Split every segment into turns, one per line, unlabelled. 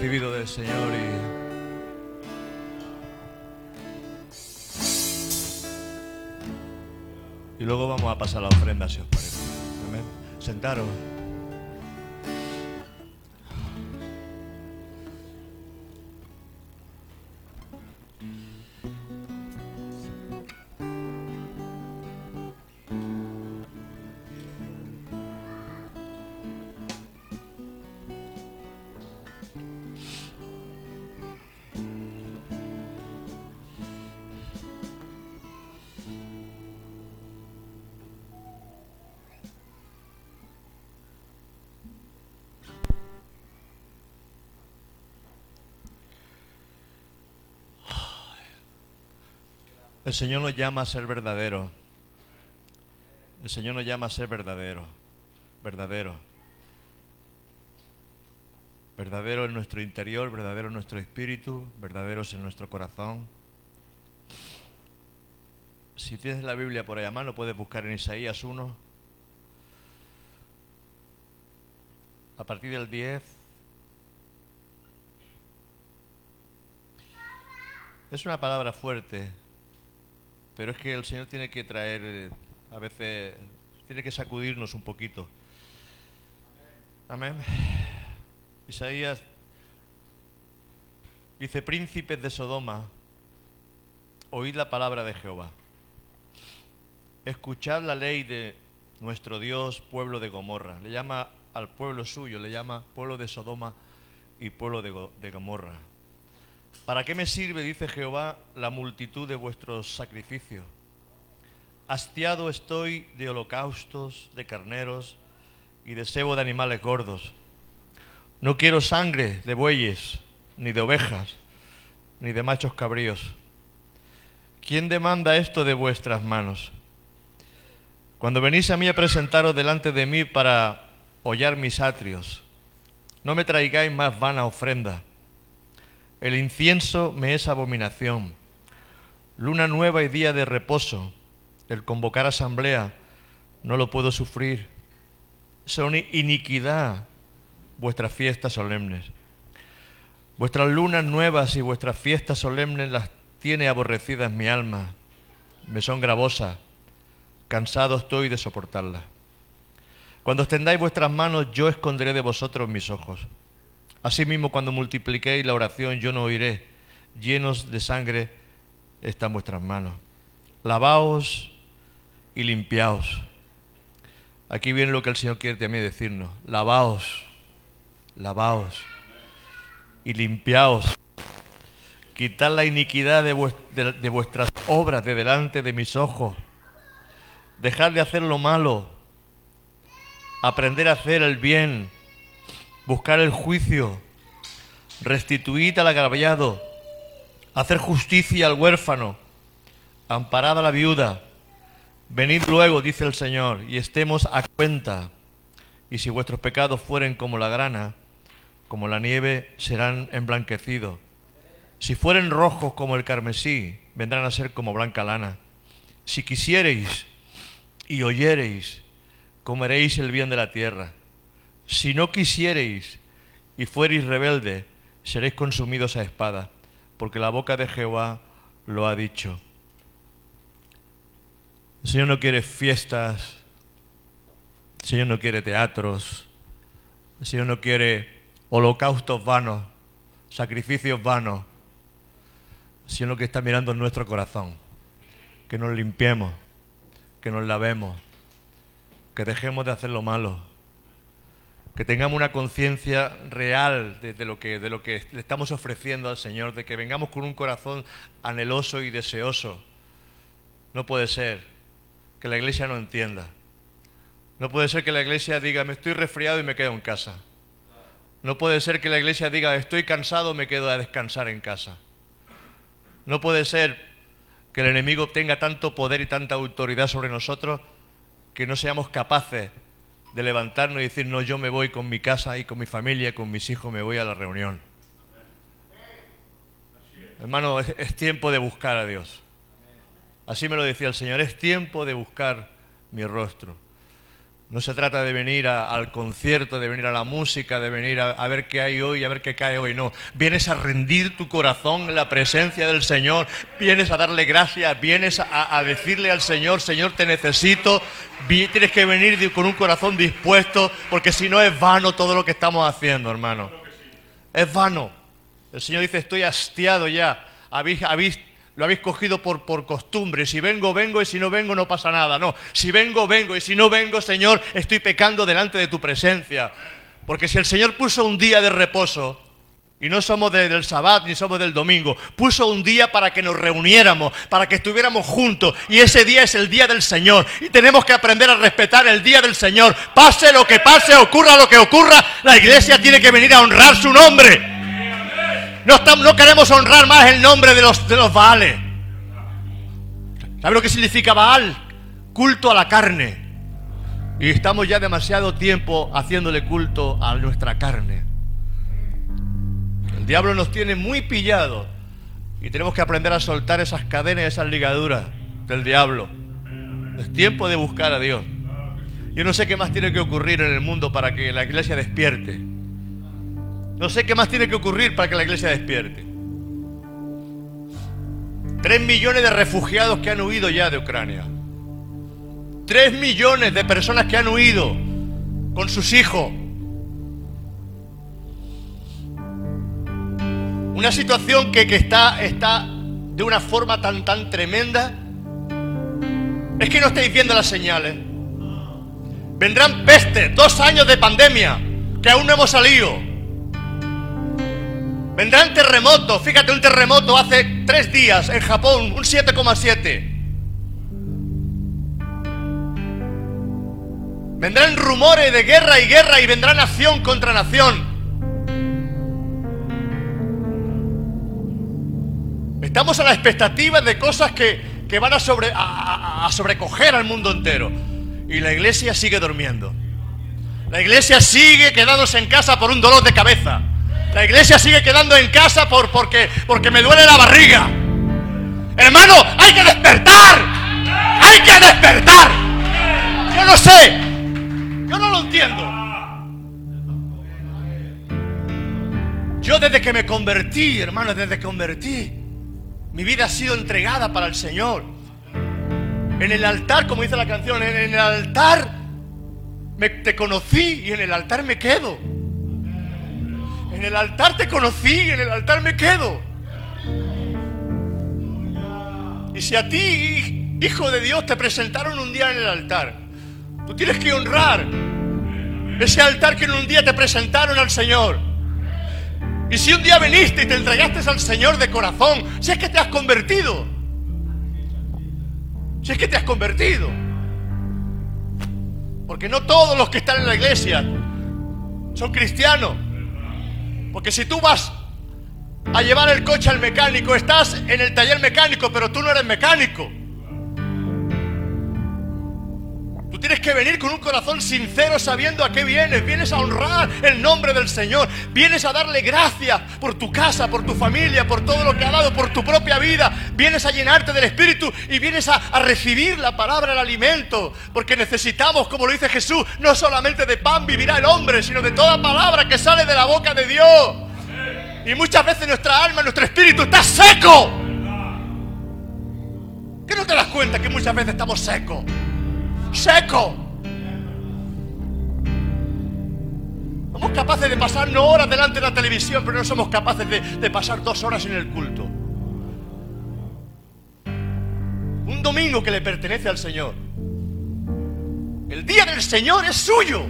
recibido del Señor y. Y luego vamos a pasar la ofrenda, si os parece. Amén. Sentaros. El Señor nos llama a ser verdadero. El Señor nos llama a ser verdadero. Verdadero. Verdadero en nuestro interior, verdadero en nuestro espíritu, verdaderos en nuestro corazón. Si tienes la Biblia por ahí a mano, puedes buscar en Isaías 1. A partir del 10. Es una palabra fuerte, pero es que el Señor tiene que traer, eh, a veces, tiene que sacudirnos un poquito. Amén. Isaías dice, príncipes de Sodoma, oíd la palabra de Jehová. Escuchad la ley de nuestro Dios, pueblo de Gomorra. Le llama al pueblo suyo, le llama pueblo de Sodoma y pueblo de, Go- de Gomorra. ¿Para qué me sirve, dice Jehová, la multitud de vuestros sacrificios? Hastiado estoy de holocaustos, de carneros y de cebo de animales gordos. No quiero sangre de bueyes, ni de ovejas, ni de machos cabríos. ¿Quién demanda esto de vuestras manos? Cuando venís a mí a presentaros delante de mí para hollar mis atrios, no me traigáis más vana ofrenda. El incienso me es abominación. Luna nueva y día de reposo. El convocar asamblea no lo puedo sufrir. Son iniquidad vuestras fiestas solemnes. Vuestras lunas nuevas y vuestras fiestas solemnes las tiene aborrecidas mi alma. Me son gravosas. Cansado estoy de soportarlas. Cuando extendáis vuestras manos, yo esconderé de vosotros mis ojos. Asimismo, cuando multipliquéis la oración, yo no oiré. Llenos de sangre están vuestras manos. Lavaos y limpiaos. Aquí viene lo que el Señor quiere también decirnos. Lavaos, lavaos y limpiaos. Quitad la iniquidad de, de vuestras obras de delante de mis ojos. Dejad de hacer lo malo. Aprender a hacer el bien buscar el juicio, restituid al agraviado, hacer justicia al huérfano, amparad a la viuda. Venid luego, dice el Señor, y estemos a cuenta. Y si vuestros pecados fueren como la grana, como la nieve, serán emblanquecidos. Si fueren rojos como el carmesí, vendrán a ser como blanca lana. Si quisiereis y oyereis, comeréis el bien de la tierra. Si no quisiereis y fuereis rebelde, seréis consumidos a espada, porque la boca de Jehová lo ha dicho. El Señor no quiere fiestas, el Señor no quiere teatros, el Señor no quiere holocaustos vanos, sacrificios vanos. El Señor lo que está mirando en nuestro corazón. que nos limpiemos, que nos lavemos, que dejemos de hacer lo malo, que tengamos una conciencia real de, lo que, lo que le estamos ofreciendo al Señor, de que vengamos con un corazón anheloso y deseoso. No puede ser que la iglesia no entienda. No puede ser que la iglesia diga, me estoy resfriado y me quedo en casa. No puede ser que la iglesia diga, estoy cansado, me quedo a descansar en casa. No puede ser que el enemigo tenga tanto poder y tanta autoridad sobre nosotros que no seamos capaces de levantarnos y decir, no, yo me voy con mi casa y con mi familia, con mis hijos, me voy a la reunión. Hermano, es, es tiempo de buscar a Dios. Así me lo decía el Señor, es tiempo de buscar mi rostro. No se trata de venir al concierto, de venir a la música, de venir a, ver qué hay hoy, a ver qué cae hoy. No, vienes a rendir tu corazón en la presencia del Señor, vienes a darle gracias, vienes a, a decirle al Señor, Señor, te necesito. Tienes que venir con un corazón dispuesto, porque si no es vano todo lo que estamos haciendo, hermano. Es vano. El Señor dice, estoy hastiado ya. Habéis, habéis- lo habéis cogido por, por costumbre. Si vengo, vengo y si no vengo, no pasa nada. No, si vengo, vengo y si no vengo, Señor, estoy pecando delante de tu presencia. Porque si el Señor puso un día de reposo, y no somos de- del sabbat ni somos del domingo, puso un día para que nos reuniéramos, para que estuviéramos juntos. Y ese día es el día del Señor. Y tenemos que aprender a respetar el día del Señor. Pase lo que pase, ocurra lo que ocurra, la iglesia tiene que venir a honrar su nombre. No, estamos- no queremos honrar más el nombre de los, de los Baales. ¿Sabe lo que significa Baal? Culto a la carne. Y estamos ya demasiado tiempo haciéndole culto a nuestra carne. El diablo nos tiene muy pillados y tenemos que aprender a soltar esas cadenas, esas ligaduras del diablo. Es tiempo de buscar a Dios. Yo no sé qué más tiene que ocurrir en el mundo para que la iglesia despierte. No sé qué más tiene que ocurrir para que la iglesia despierte. Tres millones de refugiados que han huido ya de Ucrania. Tres millones de personas que han huido con sus hijos. Una situación que, que está, está de una forma tan, tan tremenda. Es que no estáis viendo las señales. Vendrán peste, dos años de pandemia, que aún no hemos salido. Vendrán terremotos. Fíjate, un terremoto hace tres días en Japón, un 7,7. Vendrán rumores de guerra y guerra y vendrá nación contra nación. Estamos a la expectativa de cosas que, que van a, sobre, a- a- sobrecoger al mundo entero. Y la iglesia sigue durmiendo. La iglesia sigue quedándose en casa por un dolor de cabeza. La iglesia sigue quedando en casa por, porque, porque me duele la barriga. Hermano, hay que despertar. Hay que despertar. Yo no sé. Yo no lo entiendo. Yo desde que me convertí, hermano, desde que convertí, mi vida ha sido entregada para el Señor. En el altar, como dice la canción, en el altar me, te conocí y en el altar me quedo. En el altar te conocí en el altar me quedo. Y si a ti, hijo de Dios, te presentaron un día en el altar, tú tienes que honrar ese altar que en un día te presentaron al Señor. Y si un día viniste y te entregaste al Señor de corazón, si es que te has convertido, si es que te has convertido, porque no todos los que están en la iglesia son cristianos. Porque si tú vas a llevar el coche al mecánico, estás en el taller mecánico, pero tú no eres mecánico. Tienes que venir con un corazón sincero sabiendo a qué vienes. Vienes a honrar el nombre del Señor. Vienes a darle gracias por tu casa, por tu familia, por todo lo que ha dado, por tu propia vida. Vienes a llenarte del Espíritu y vienes a, recibir la palabra, el alimento. Porque necesitamos, como lo dice Jesús, no solamente de pan vivirá el hombre, sino de toda palabra que sale de la boca de Dios. Y muchas veces nuestra alma, nuestro espíritu está seco. ¿Qué no te das cuenta que muchas veces estamos secos? Seco. Somos capaces de pasar no horas delante de la televisión, pero no somos capaces de, de pasar dos horas en el culto. Un domingo que le pertenece al Señor. El día del Señor es suyo.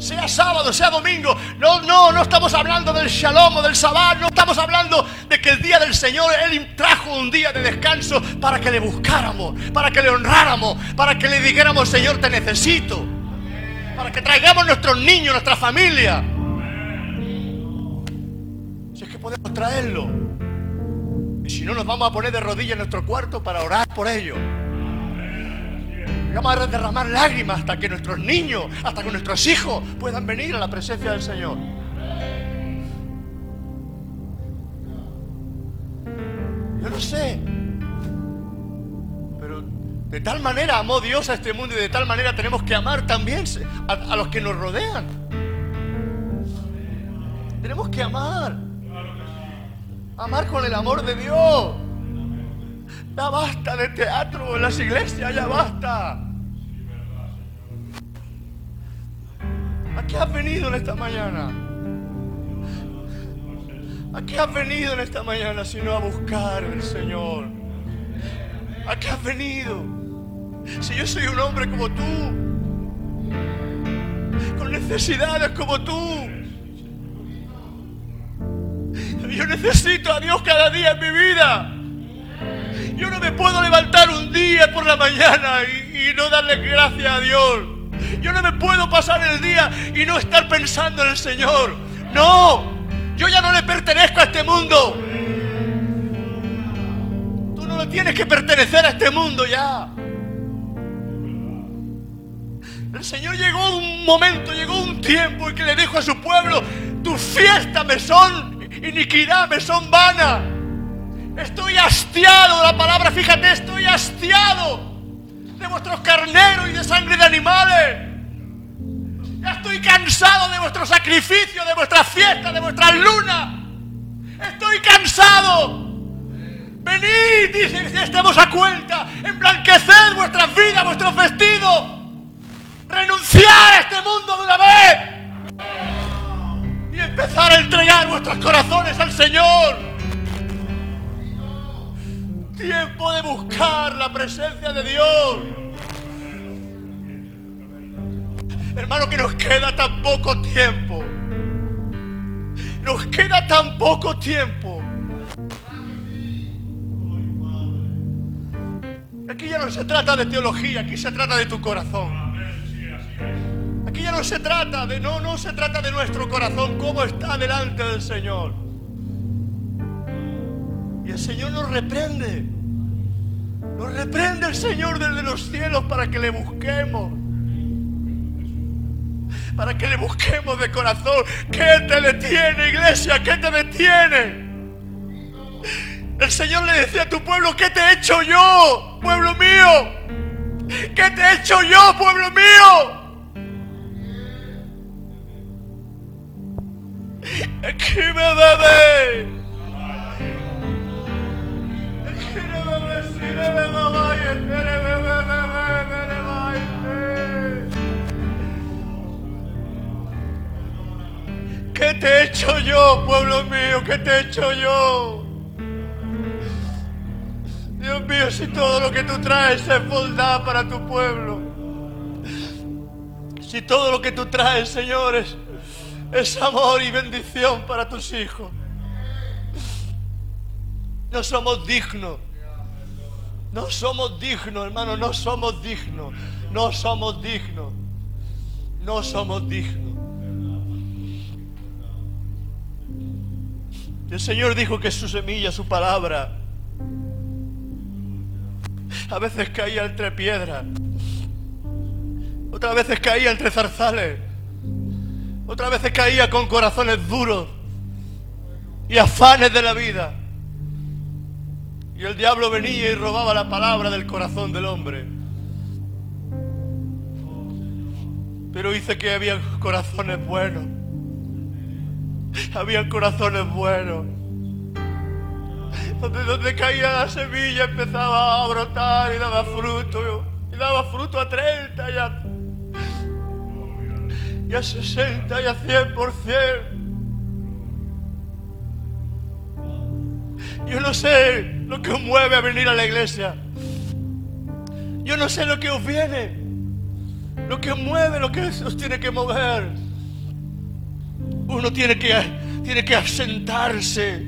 Sea sábado, sea domingo. No, no, no estamos hablando del shalom o del sabbat. No estamos hablando de que el día del Señor Él trajo un día de descanso para que le buscáramos, para que le honráramos, para que le dijéramos, Señor, te necesito. Para que traigamos nuestros niños, nuestra familia. Si es que podemos traerlo. Y si no, nos vamos a poner de rodillas en nuestro cuarto para orar por ellos. Vamos a derramar lágrimas hasta que nuestros niños, hasta que nuestros hijos puedan venir a la presencia del Señor. Yo no sé. Pero de tal manera amó Dios a este mundo y de tal manera tenemos que amar también a, a los que nos rodean. Tenemos que amar. Amar con el amor de Dios. Ya basta de teatro en las iglesias, ya basta. ¿A qué has venido en esta mañana? ¿A qué has venido en esta mañana sino a buscar al Señor? ¿A qué has venido? Si yo soy un hombre como tú, con necesidades como tú, yo necesito a Dios cada día en mi vida. Yo no me puedo levantar un día por la mañana y, no darle gracias a Dios. Yo no me puedo pasar el día y no estar pensando en el Señor. No, yo ya no le pertenezco a este mundo. Tú no le tienes que pertenecer a este mundo ya. El Señor llegó un momento, llegó un tiempo en que le dijo a su pueblo, tus fiestas me son iniquidad, me son vanas. Estoy hastiado la palabra, fíjate, estoy hastiado de vuestros carneros y de sangre de animales. Ya estoy cansado de vuestros sacrificios, de vuestras fiestas, de vuestras lunas. Estoy cansado. Venid, dice, si estamos a cuenta, emblanqueced vuestras vidas, vuestros vestidos. Renunciar a este mundo de una vez. Y empezar a entregar vuestros corazones al Señor tiempo de buscar la presencia de Dios. Hermano, que nos queda tan poco tiempo. Nos queda tan poco tiempo. Aquí ya no se trata de teología, aquí se trata de tu corazón. Aquí ya no se trata de, no, no se trata de nuestro corazón, cómo está delante del Señor. Y el Señor nos reprende. Nos reprende el Señor desde los cielos para que le busquemos. Para que le busquemos de corazón. ¿Qué te detiene, iglesia? ¿Qué te detiene? El Señor le decía a tu pueblo, ¿qué te he hecho yo, pueblo mío? ¿Qué te he hecho yo, pueblo mío? Aquí ¿Qué te he hecho yo, pueblo mío? ¿Qué te he hecho yo? Dios mío, si todo lo que tú traes es bondad para tu pueblo. Si todo lo que tú traes, señores, es amor y bendición para tus hijos. No somos dignos. No somos dignos, hermano, no somos dignos. No somos dignos. No somos dignos. El Señor dijo que su semilla, su palabra, a veces caía entre piedras, otras veces caía entre zarzales, otras veces caía con corazones duros y afanes de la vida. Y el diablo venía y robaba la palabra del corazón del hombre. Pero dice que había corazones buenos. Había corazones buenos. Donde, donde caía la semilla empezaba a brotar y daba fruto. Y daba fruto a 30 y a, y a 60 y a 100 Yo no sé lo que os mueve a venir a la iglesia. Yo no sé lo que os viene. Lo que os mueve, lo que os tiene que mover. Uno tiene que, tiene que asentarse.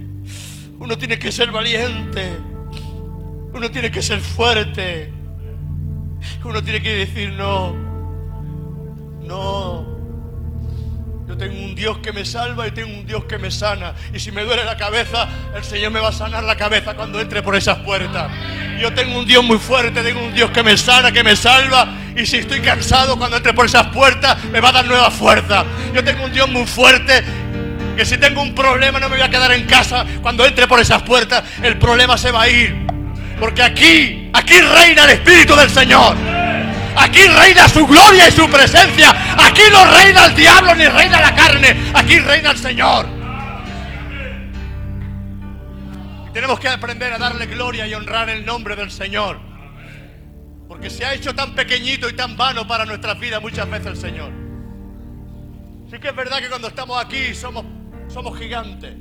Uno tiene que ser valiente. Uno tiene que ser fuerte. Uno tiene que decir no. No. Tengo un Dios que me salva y tengo un Dios que me sana. Y si me duele la cabeza, el Señor me va a sanar la cabeza cuando entre por esas puertas. Yo tengo un Dios muy fuerte, tengo un Dios que me sana, que me salva. Y si estoy cansado cuando entre por esas puertas, me va a dar nueva fuerza. Yo tengo un Dios muy fuerte que si tengo un problema no me voy a quedar en casa. Cuando entre por esas puertas, el problema se va a ir. Porque aquí, aquí reina el Espíritu del Señor. Aquí reina su gloria y su presencia. Aquí no reina el diablo ni reina la carne. Aquí reina el Señor. Y tenemos que aprender a darle gloria y honrar el nombre del Señor. Porque se ha hecho tan pequeñito y tan vano para nuestras vidas muchas veces el Señor. Sí que es verdad que cuando estamos aquí somos, somos gigantes.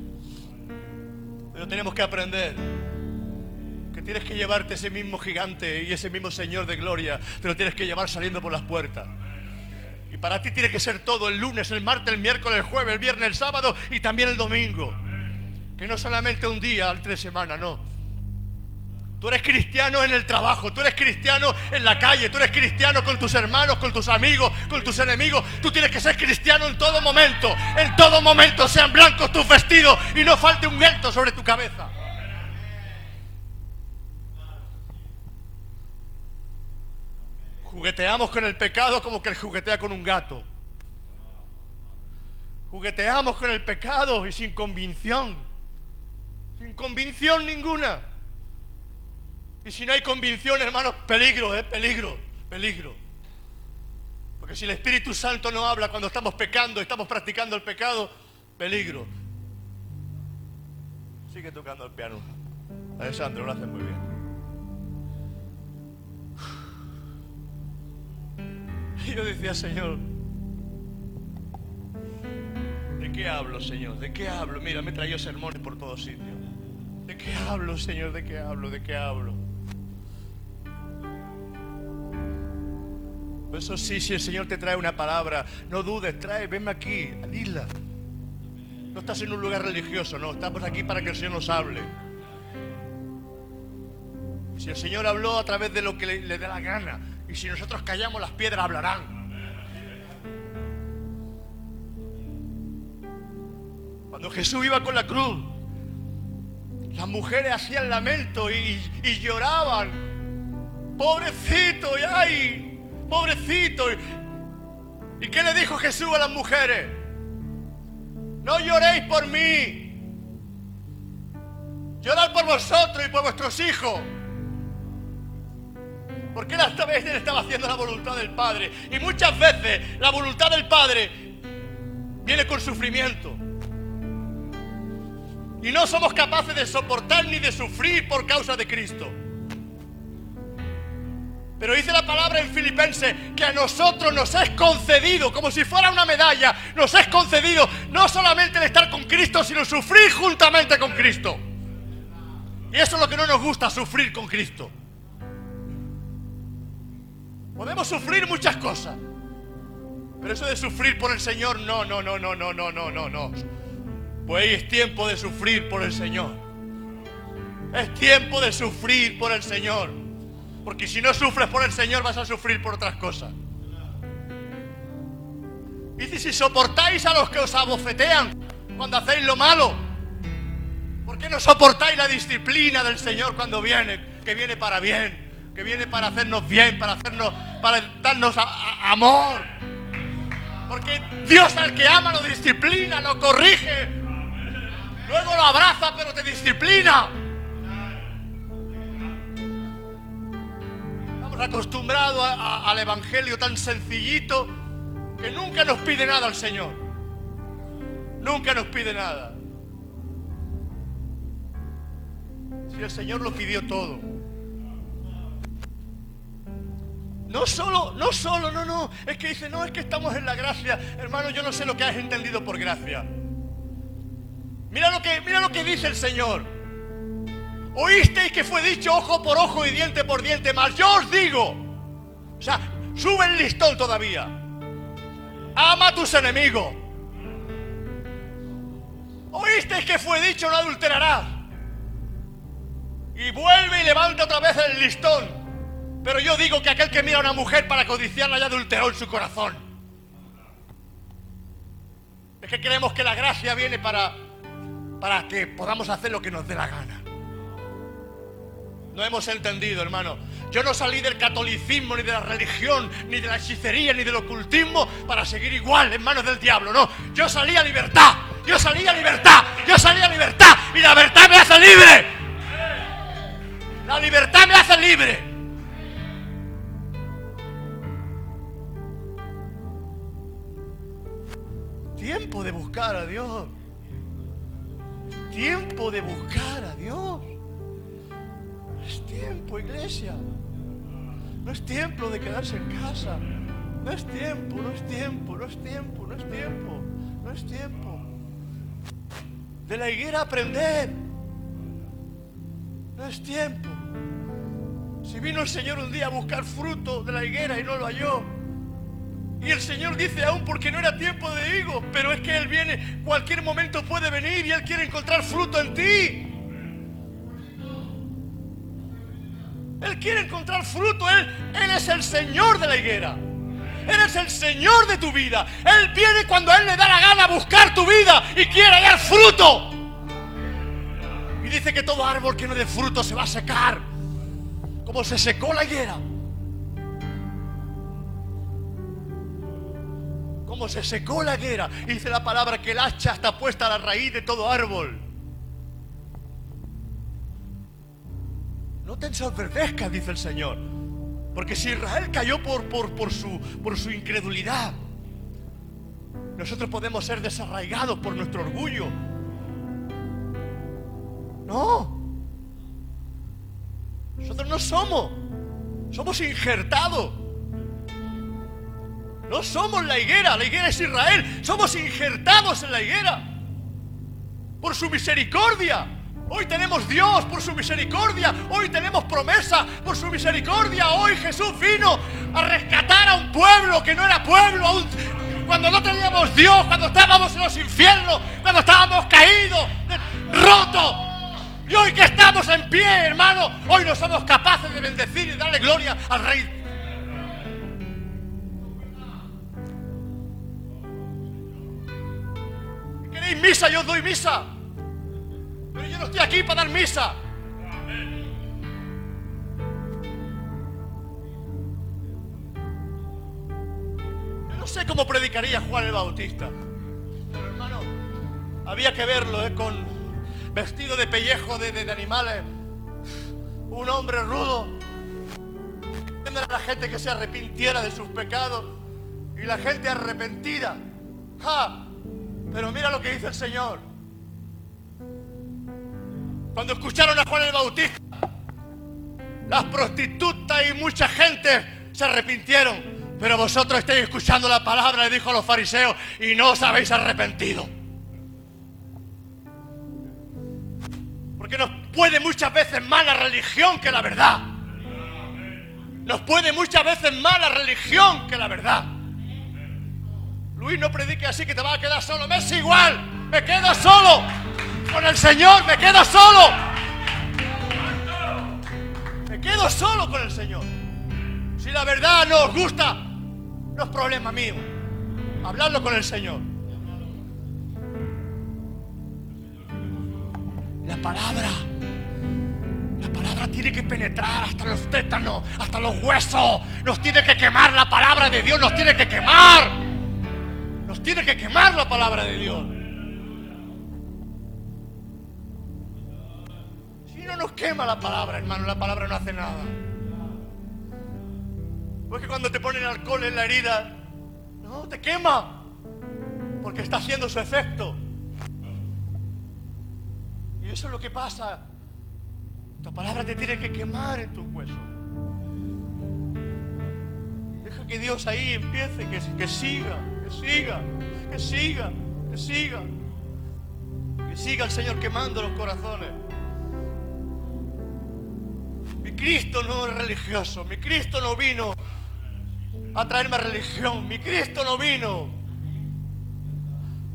Pero tenemos que aprender tienes que llevarte ese mismo gigante y ese mismo Señor de gloria, te lo tienes que llevar saliendo por las puertas. Y para ti tiene que ser todo el lunes, el martes, el miércoles, el jueves, el viernes, el sábado y también el domingo. Que no solamente un día al tres semanas, no. Tú eres cristiano en el trabajo, tú eres cristiano en la calle, tú eres cristiano con tus hermanos, con tus amigos, con tus enemigos. Tú tienes que ser cristiano en todo momento. En todo momento sean blancos tus vestidos y no falte un viento sobre tu cabeza. Jugueteamos con el pecado como que él juguetea con un gato. Jugueteamos con el pecado y sin convicción. Sin convicción ninguna. Y si no hay convicción, hermanos, peligro, ¿eh? Peligro, peligro. Porque si el Espíritu Santo no habla cuando estamos pecando, estamos practicando el pecado, peligro. Sigue tocando el piano. Alessandro lo hace muy bien. Y yo decía, Señor, ¿de qué hablo, Señor? ¿De qué hablo? Mira, me traído sermones por todos sitios. ¿De qué hablo, Señor? ¿De qué hablo? ¿De qué hablo? Eso sí, si el Señor te trae una palabra, no dudes, trae, venme aquí, dila. No estás en un lugar religioso, no, estamos aquí para que el Señor nos hable. Si el Señor habló a través de lo que le, le dé la gana, y si nosotros callamos, las piedras hablarán. Cuando Jesús iba con la cruz, las mujeres hacían lamento y, y lloraban. Pobrecito, y ay, pobrecito. ¿Y qué le dijo Jesús a las mujeres? No lloréis por mí. Llorad por vosotros y por vuestros hijos. Porque él esta vez él estaba haciendo la voluntad del Padre. Y muchas veces la voluntad del Padre viene con sufrimiento. Y no somos capaces de soportar ni de sufrir por causa de Cristo. Pero dice la palabra en Filipenses que a nosotros nos es concedido, como si fuera una medalla, nos es concedido no solamente el estar con Cristo, sino sufrir juntamente con Cristo. Y eso es lo que no nos gusta, sufrir con Cristo. Podemos sufrir muchas cosas. Pero eso de sufrir por el Señor, no, no, no, no, no, no, no, no, no. Pues es tiempo de sufrir por el Señor. Es tiempo de sufrir por el Señor. Porque si no sufres por el Señor vas a sufrir por otras cosas. Dice, si soportáis a los que os abofetean cuando hacéis lo malo, ¿por qué no soportáis la disciplina del Señor cuando viene? Que viene para bien que viene para hacernos bien, para hacernos, para darnos amor. Porque Dios al que ama lo disciplina, lo corrige. Luego lo abraza, pero te disciplina. Estamos acostumbrados al Evangelio tan sencillito que nunca nos pide nada al Señor. Nunca nos pide nada. Si el Señor lo pidió todo. No solo, no solo, no, no. Es que dice, no, es que estamos en la gracia. Hermano, yo no sé lo que has entendido por gracia. Mira lo que, mira lo que dice el Señor. Oísteis que fue dicho ojo por ojo y diente por diente, mas yo os digo. O sea, sube el listón todavía. Ama a tus enemigos. Oísteis que fue dicho no adulterarás. Y vuelve y levanta otra vez el listón. Pero yo digo que aquel que mira a una mujer para codiciarla ya adulteró en su corazón. Es que creemos que la gracia viene para, para que podamos hacer lo que nos dé la gana. No hemos entendido, hermano. Yo no salí del catolicismo, ni de la religión, ni de la hechicería, ni del ocultismo para seguir igual en manos del diablo. No, yo salí a libertad. Yo salí a libertad. Yo salí a libertad. Y la libertad me hace libre. La libertad me hace libre. A Dios. Tiempo de buscar a Dios. Es tiempo, iglesia. No es tiempo de quedarse en casa. No es tiempo, no es tiempo, no es tiempo, no es tiempo, no es tiempo. De la higuera aprender. No es tiempo. Si vino el Señor un día a buscar fruto de la higuera y no lo halló. Y el Señor dice aún porque no era tiempo de higos, pero es que Él viene, cualquier momento puede venir y Él quiere encontrar fruto en ti. Él quiere encontrar fruto. Él, él es el Señor de la higuera. Él es el Señor de tu vida. Él viene cuando Él le da la gana a buscar tu vida y quiere hallar fruto. Y dice que todo árbol que no dé fruto se va a secar. Como se secó la higuera. Se secó la higuera. Dice la palabra que el hacha está puesta a la raíz de todo árbol. No te ensordezcas, dice el Señor. Porque si Israel cayó por, por, por, su, por su incredulidad, nosotros podemos ser desarraigados por nuestro orgullo. No. Nosotros no somos. Somos injertados. No somos la higuera. La higuera es Israel. Somos injertados en la higuera. Por su misericordia. Hoy tenemos Dios por su misericordia. Hoy tenemos promesa por su misericordia. Hoy Jesús vino a rescatar a un pueblo que no era pueblo. aún cuando no teníamos Dios, cuando estábamos en los infiernos, cuando estábamos caídos, rotos. Y hoy que estamos en pie, hermano, hoy no somos capaces de bendecir y darle gloria al Rey. ¿Queréis misa? Yo doy misa. Pero yo no estoy aquí para dar misa. Yo no sé cómo predicaría Juan el Bautista. Pero hermano, había que verlo ¿eh? con vestido de pellejo de, de- animales. Un hombre rudo. A la gente que se arrepintiera de sus pecados. Y la gente arrepentida. ¡Ja! Pero mira lo que dice el Señor. Cuando escucharon a Juan el Bautista, las prostitutas y mucha gente se arrepintieron. Pero vosotros estáis escuchando la palabra, le dijo a los fariseos, y no os habéis arrepentido. Porque nos puede muchas veces más la religión que la verdad. Nos puede muchas veces más la religión que la verdad. Luis, no predique así que te vas a quedar solo. Me es igual. Me quedo solo. Con el Señor, me quedo solo. Me quedo solo con el Señor. Si la verdad no os gusta, no es problema mío. Hablarlo con el Señor. La palabra. La palabra tiene que penetrar hasta los tétanos, hasta los huesos. Nos tiene que quemar la palabra de Dios, nos tiene que quemar. Nos tiene que quemar la palabra de Dios. Si no nos quema la palabra, hermano, la palabra no hace nada. Porque cuando te ponen alcohol en la herida, no, te quema. Porque está haciendo su efecto. Y eso es lo que pasa. Tu palabra te tiene que quemar en tus huesos. Deja que Dios ahí empiece, que, que siga, que siga, que siga, que siga. Que siga el Señor quemando los corazones. Cristo no es religioso, mi Cristo no vino a traerme religión, mi Cristo no vino.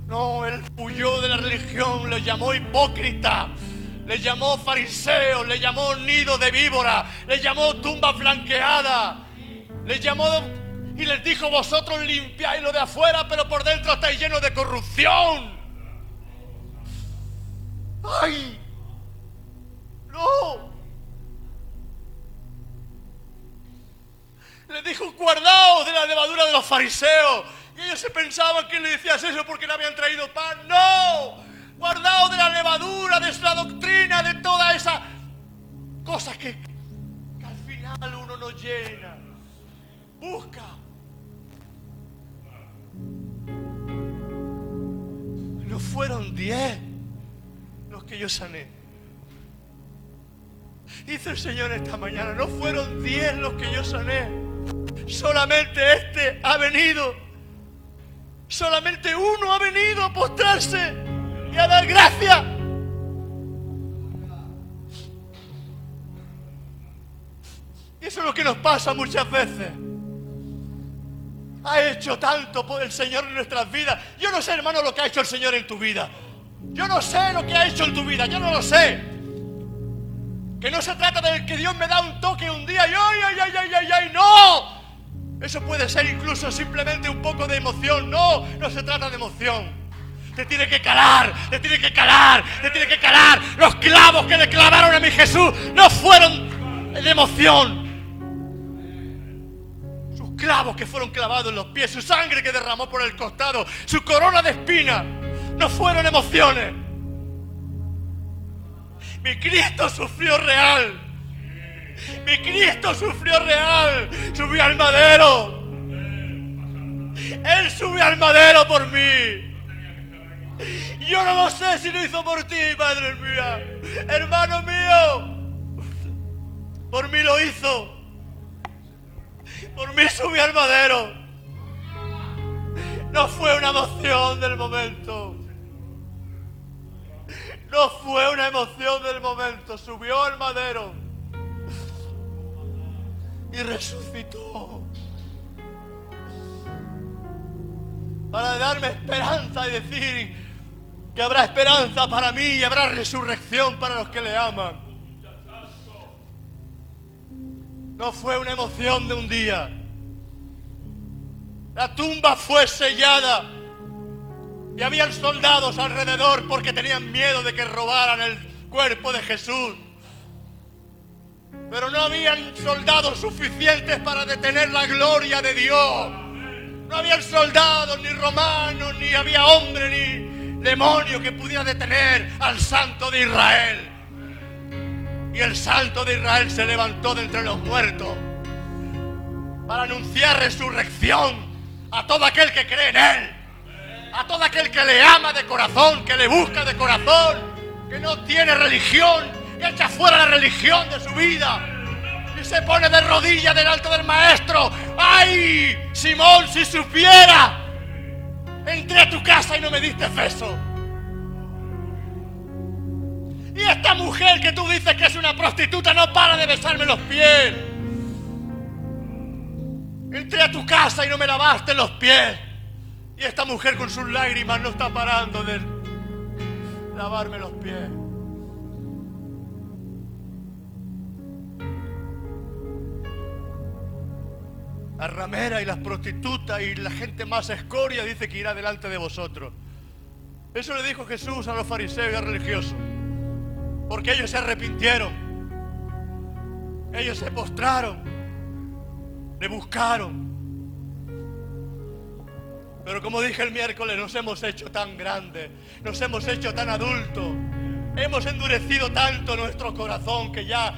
No, él huyó de la religión, le llamó hipócrita, le llamó fariseo, le llamó nido de víbora, le llamó tumba flanqueada, le llamó y les dijo, vosotros limpiáis lo de afuera, pero por dentro estáis llenos de corrupción. ¡Ay! ¡No! Le dijo, guardaos de la levadura de los fariseos. Y ellos se pensaban que le decías eso porque no habían traído pan. ¡No! Guardaos de la levadura, de la doctrina, de toda esa cosas que, que al final uno no llena. Busca. No fueron diez los que yo sané. Dice el Señor esta mañana, no fueron diez los que yo sané. Solamente este ha venido. Solamente uno ha venido a postrarse y a dar gracias. Y eso es lo que nos pasa muchas veces. Ha hecho tanto por el Señor en nuestras vidas. Yo no sé, hermano, lo que ha hecho el Señor en tu vida. Yo no sé lo que ha hecho en tu vida. Yo no lo sé. Que no se trata de que Dios me da un toque un día y ay, ay, ay, ay, ay, ay, no. Eso puede ser incluso simplemente un poco de emoción. No, no se trata de emoción. Te tiene que calar, te tiene que calar, te tiene que calar. Los clavos que le clavaron a mi Jesús no fueron de emoción. Clavos que fueron clavados en los pies, su sangre que derramó por el costado, su corona de espina, no fueron emociones. Mi Cristo sufrió real. Mi Cristo sufrió real. Subió al madero. Él subió al madero por mí. Yo no lo sé si lo hizo por ti, madre mía. Hermano mío. Por mí lo hizo. Por mí subió al madero. No fue una emoción del momento. No fue una emoción del momento. Subió al madero y resucitó. Para darme esperanza y decir que habrá esperanza para mí y habrá resurrección para los que le aman. No fue una emoción de un día. La tumba fue sellada. Y habían soldados alrededor porque tenían miedo de que robaran el cuerpo de Jesús. Pero no habían soldados suficientes para detener la gloria de Dios. No habían soldados, ni romanos, ni había hombre, ni demonio que pudiera detener al santo de Israel. Y el santo de Israel se levantó de entre los muertos para anunciar resurrección a todo aquel que cree en Él a todo aquel que le ama de corazón, que le busca de corazón, que no tiene religión, que echa fuera la religión de su vida y se pone de rodillas delante del maestro. ¡Ay! Simón, si supiera, entré a tu casa y no me diste beso. Y esta mujer que tú dices que es una prostituta no para de besarme los pies. Entré a tu casa y no me lavaste los pies. Y esta mujer con sus lágrimas no está parando de lavarme los pies. La ramera y las prostitutas y la gente más escoria dice que irá delante de vosotros. Eso le dijo Jesús a los fariseos y a los religiosos. Porque ellos se arrepintieron. Ellos se postraron. Le buscaron. Pero como dije el miércoles, nos hemos hecho tan grandes, nos hemos hecho tan adultos, hemos endurecido tanto nuestro corazón que ya,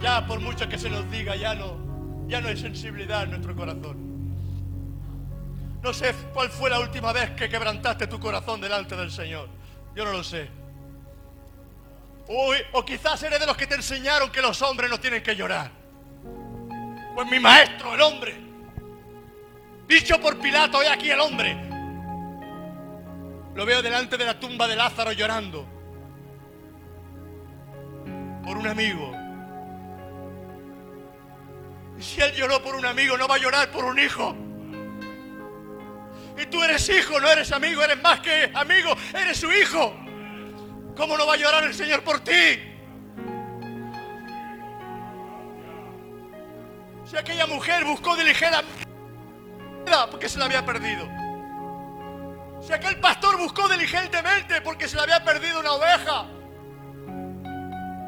ya por mucho que se nos diga, ya no, ya no hay sensibilidad en nuestro corazón. No sé cuál fue la última vez que quebrantaste tu corazón delante del Señor. Yo no lo sé. O quizás eres de los que te enseñaron que los hombres no tienen que llorar. Pues mi maestro, el hombre, Dicho por Pilato, he aquí el hombre. Lo veo delante de la tumba de Lázaro llorando. Por un amigo. Si Él lloró por un amigo, no va a llorar por un hijo. Y tú eres hijo, no eres amigo, eres más que amigo, eres su hijo. ¿Cómo no va a llorar el Señor por ti? Si aquella mujer buscó diligentemente porque se la había perdido. Si aquel pastor buscó diligentemente porque se le había perdido una oveja.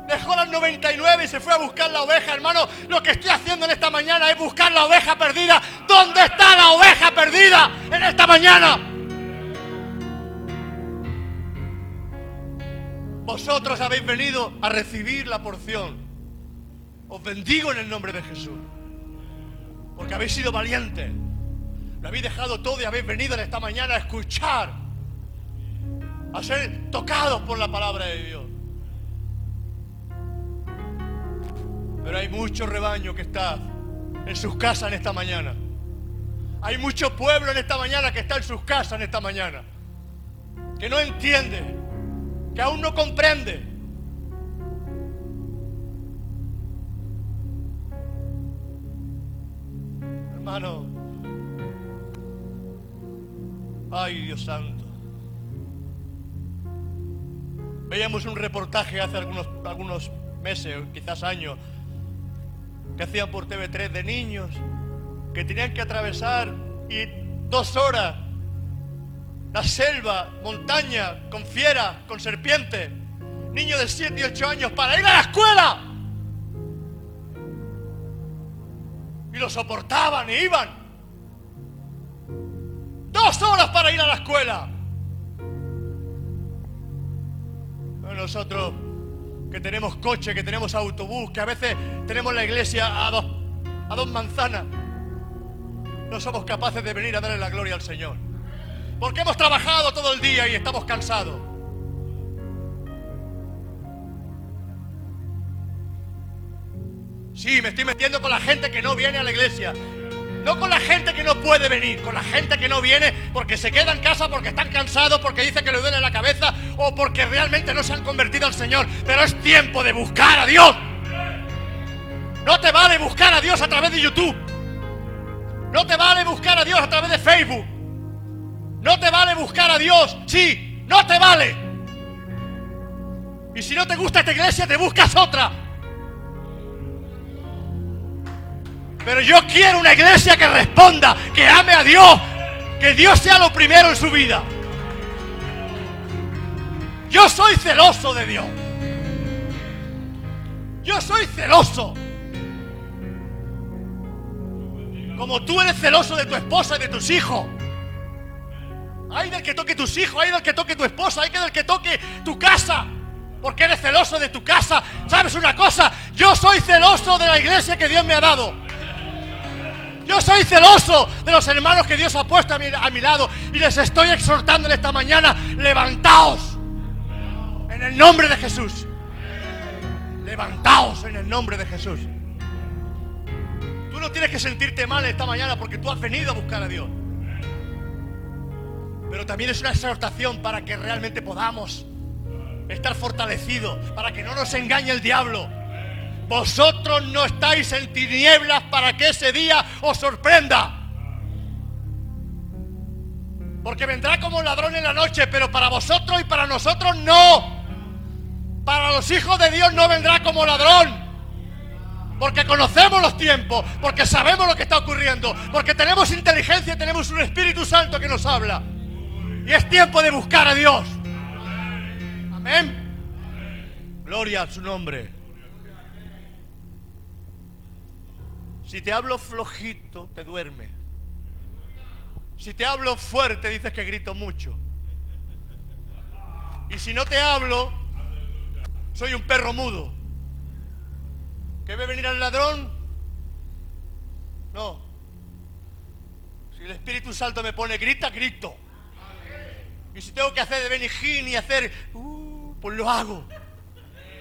Dejó las 99 y se fue a buscar la oveja, hermano. Lo que estoy haciendo en esta mañana es buscar la oveja perdida. ¿Dónde está la oveja perdida en esta mañana? Vosotros habéis venido a recibir la porción. Os bendigo en el nombre de Jesús. Porque habéis sido valientes. Lo habéis dejado todo y habéis venido en esta mañana a escuchar. A ser tocados por la palabra de Dios. Pero hay mucho rebaño que está en sus casas en esta mañana. Hay mucho pueblo en esta mañana que está en sus casas en esta mañana. Que no entiende. Que aún no comprende. Hermano. Ay, Dios santo. Veíamos un reportaje hace algunos, algunos meses, quizás años, que hacían por TV3 de niños que tenían que atravesar y dos horas la selva, montaña, con fieras, con serpientes, niños de 7 y 8 años para ir a la escuela. Y lo soportaban y iban. Dos horas para ir a la escuela. Nosotros que tenemos coche, que tenemos autobús, que a veces tenemos la iglesia a dos, a dos manzanas, no somos capaces de venir a darle la gloria al Señor. Porque hemos trabajado todo el día y estamos cansados. Sí, me estoy metiendo con la gente que no viene a la iglesia. No con la gente que no puede venir, con la gente que no viene porque se queda en casa, porque están cansados, porque dice que le duele la cabeza o porque realmente no se han convertido al Señor. Pero es tiempo de buscar a Dios. No te vale buscar a Dios a través de YouTube. No te vale buscar a Dios a través de Facebook. No te vale buscar a Dios. Sí, no te vale. Y si no te gusta esta iglesia, te buscas otra. Pero yo quiero una iglesia que responda, que ame a Dios, que Dios sea lo primero en su vida. Yo soy celoso de Dios. Yo soy celoso. Como tú eres celoso de tu esposa y de tus hijos. Hay del que toque tus hijos, hay del que toque tu esposa, hay del que toque tu casa. Porque eres celoso de tu casa. ¿Sabes una cosa? Yo soy celoso de la iglesia que Dios me ha dado. Yo soy celoso de los hermanos que Dios ha puesto a mi, a mi lado y les estoy exhortando en esta mañana, levantaos en el nombre de Jesús. Levantaos en el nombre de Jesús. Tú no tienes que sentirte mal esta mañana porque tú has venido a buscar a Dios. Pero también es una exhortación para que realmente podamos estar fortalecidos, para que no nos engañe el diablo. Vosotros no estáis en tinieblas para que ese día os sorprenda. Porque vendrá como ladrón en la noche, pero para vosotros y para nosotros no. Para los hijos de Dios no vendrá como ladrón. Porque conocemos los tiempos, porque sabemos lo que está ocurriendo, porque tenemos inteligencia tenemos un Espíritu Santo que nos habla. Y es tiempo de buscar a Dios. Amén. Gloria a su nombre. Si te hablo flojito, te duerme. Si te hablo fuerte, dices que grito mucho. Y si no te hablo, soy un perro mudo. ¿Que ve venir al ladrón? No. Si el Espíritu Santo me pone grita, grito. Y si tengo que hacer de Benijín y hacer, uh, pues lo hago.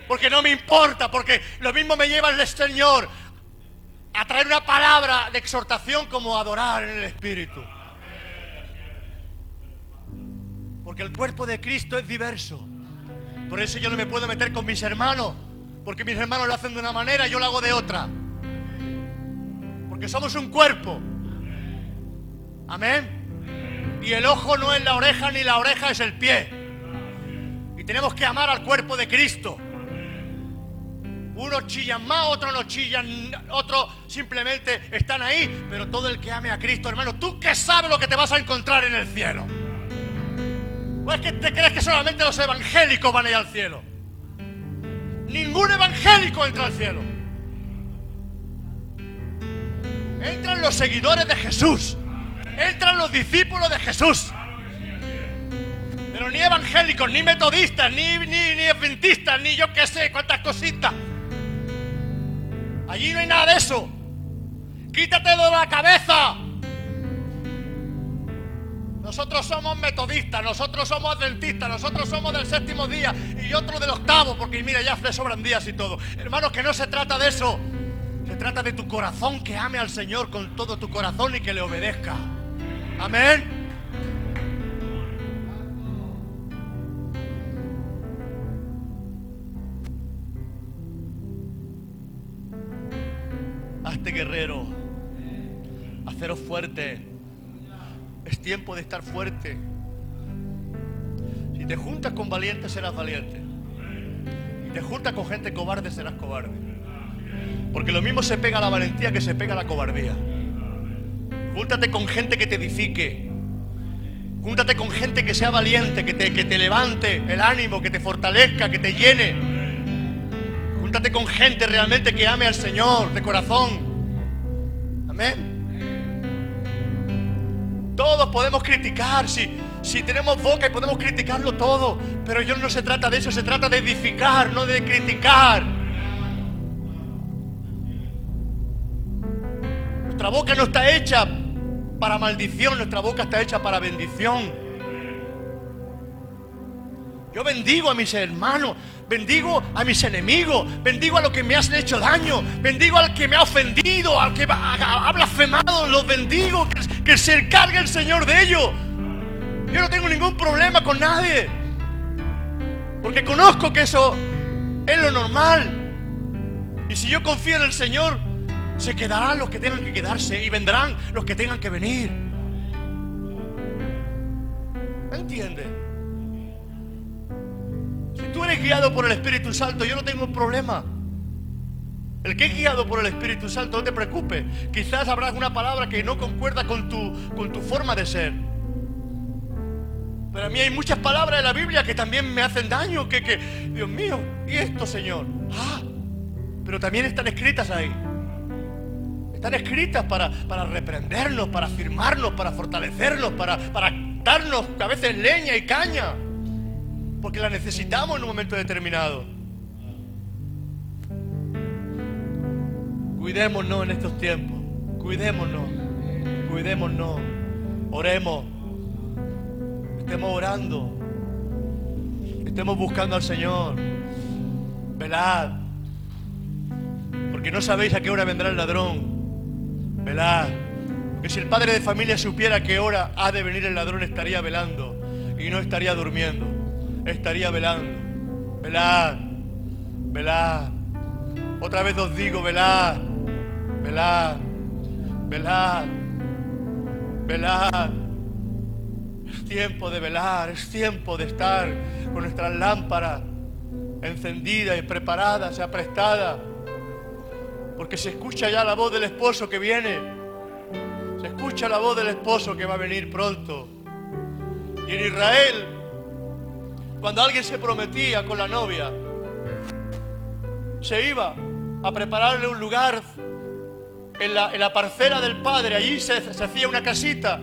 Porque no me importa, porque lo mismo me lleva el Señor a traer una palabra de exhortación como adorar en el Espíritu. Porque el cuerpo de Cristo es diverso. Por eso yo no me puedo meter con mis hermanos. Porque mis hermanos lo hacen de una manera y yo lo hago de otra. Porque somos un cuerpo. Amén. Y el ojo no es la oreja ni la oreja es el pie. Y tenemos que amar al cuerpo de Cristo. Unos chillan más, otros no chillan, otros simplemente están ahí. Pero todo el que ame a Cristo, hermano, tú que sabes lo que te vas a encontrar en el cielo. ¿O es que te crees que solamente los evangélicos van a ir al cielo? Ningún evangélico entra al cielo. Entran los seguidores de Jesús. Entran los discípulos de Jesús. Pero ni evangélicos, ni metodistas, ni, ni, ni adventistas, ni yo qué sé, cuántas cositas. Allí no hay nada de eso. Quítate de la cabeza. Nosotros somos metodistas, nosotros somos adventistas, nosotros somos del séptimo día y otro del octavo, porque mira, ya le sobran días y todo. Hermanos, que no se trata de eso. Se trata de tu corazón que ame al Señor con todo tu corazón y que le obedezca. Amén. Hazte guerrero. Haceros fuerte. Es tiempo de estar fuerte. Si te juntas con valientes, serás valiente. Si te juntas con gente cobarde, serás cobarde. Porque lo mismo se pega a la valentía que se pega a la cobardía. Júntate con gente que te edifique. Júntate con gente que sea valiente, que te, que te levante el ánimo, que te fortalezca, que te llene. Júntate con gente realmente que ame al Señor de corazón. Amén. Todos podemos criticar, si, si tenemos boca y podemos criticarlo todo, pero yo no se trata de eso, se trata de edificar, no de criticar. Nuestra boca no está hecha para maldición, nuestra boca está hecha para bendición. Yo bendigo a mis hermanos, bendigo a mis enemigos, bendigo a los que me han hecho daño, bendigo al que me ha ofendido, al que ha blasfemado, los bendigo, que, que se encargue el Señor de ellos. Yo no tengo ningún problema con nadie, porque conozco que eso es lo normal. Y si yo confío en el Señor, se quedarán los que tengan que quedarse y vendrán los que tengan que venir. ¿Entiendes? Si tú eres guiado por el Espíritu Santo, yo no tengo problema. El que es guiado por el Espíritu Santo, no te preocupes. Quizás habrá alguna palabra que no concuerda con tu, con tu forma de ser. Pero a mí hay muchas palabras de la Biblia que también me hacen daño. Que, que Dios mío, ¿y esto, Señor? Ah, pero también están escritas ahí. Están escritas para, para reprendernos, para afirmarnos, para fortalecernos, para, para darnos a veces leña y caña. Porque la necesitamos en un momento determinado. Cuidémonos en estos tiempos. Cuidémonos. Cuidémonos. Oremos. Estemos orando. Estemos buscando al Señor. Velad. Porque no sabéis a qué hora vendrá el ladrón. Velad. Porque si el padre de familia supiera a qué hora ha de venir el ladrón, estaría velando. Y no estaría durmiendo. Estaría velando. Velad. Velad. Otra vez os digo, velad. Velad. Velad. Velad. Es tiempo de velar, es tiempo de estar con nuestras lámparas encendidas y preparadas y aprestadas. Porque se escucha ya la voz del esposo que viene. Se escucha la voz del esposo que va a venir pronto. Y en Israel, cuando alguien se prometía con la novia, se iba a prepararle un lugar en la, parcela del padre. Allí se, se hacía una casita.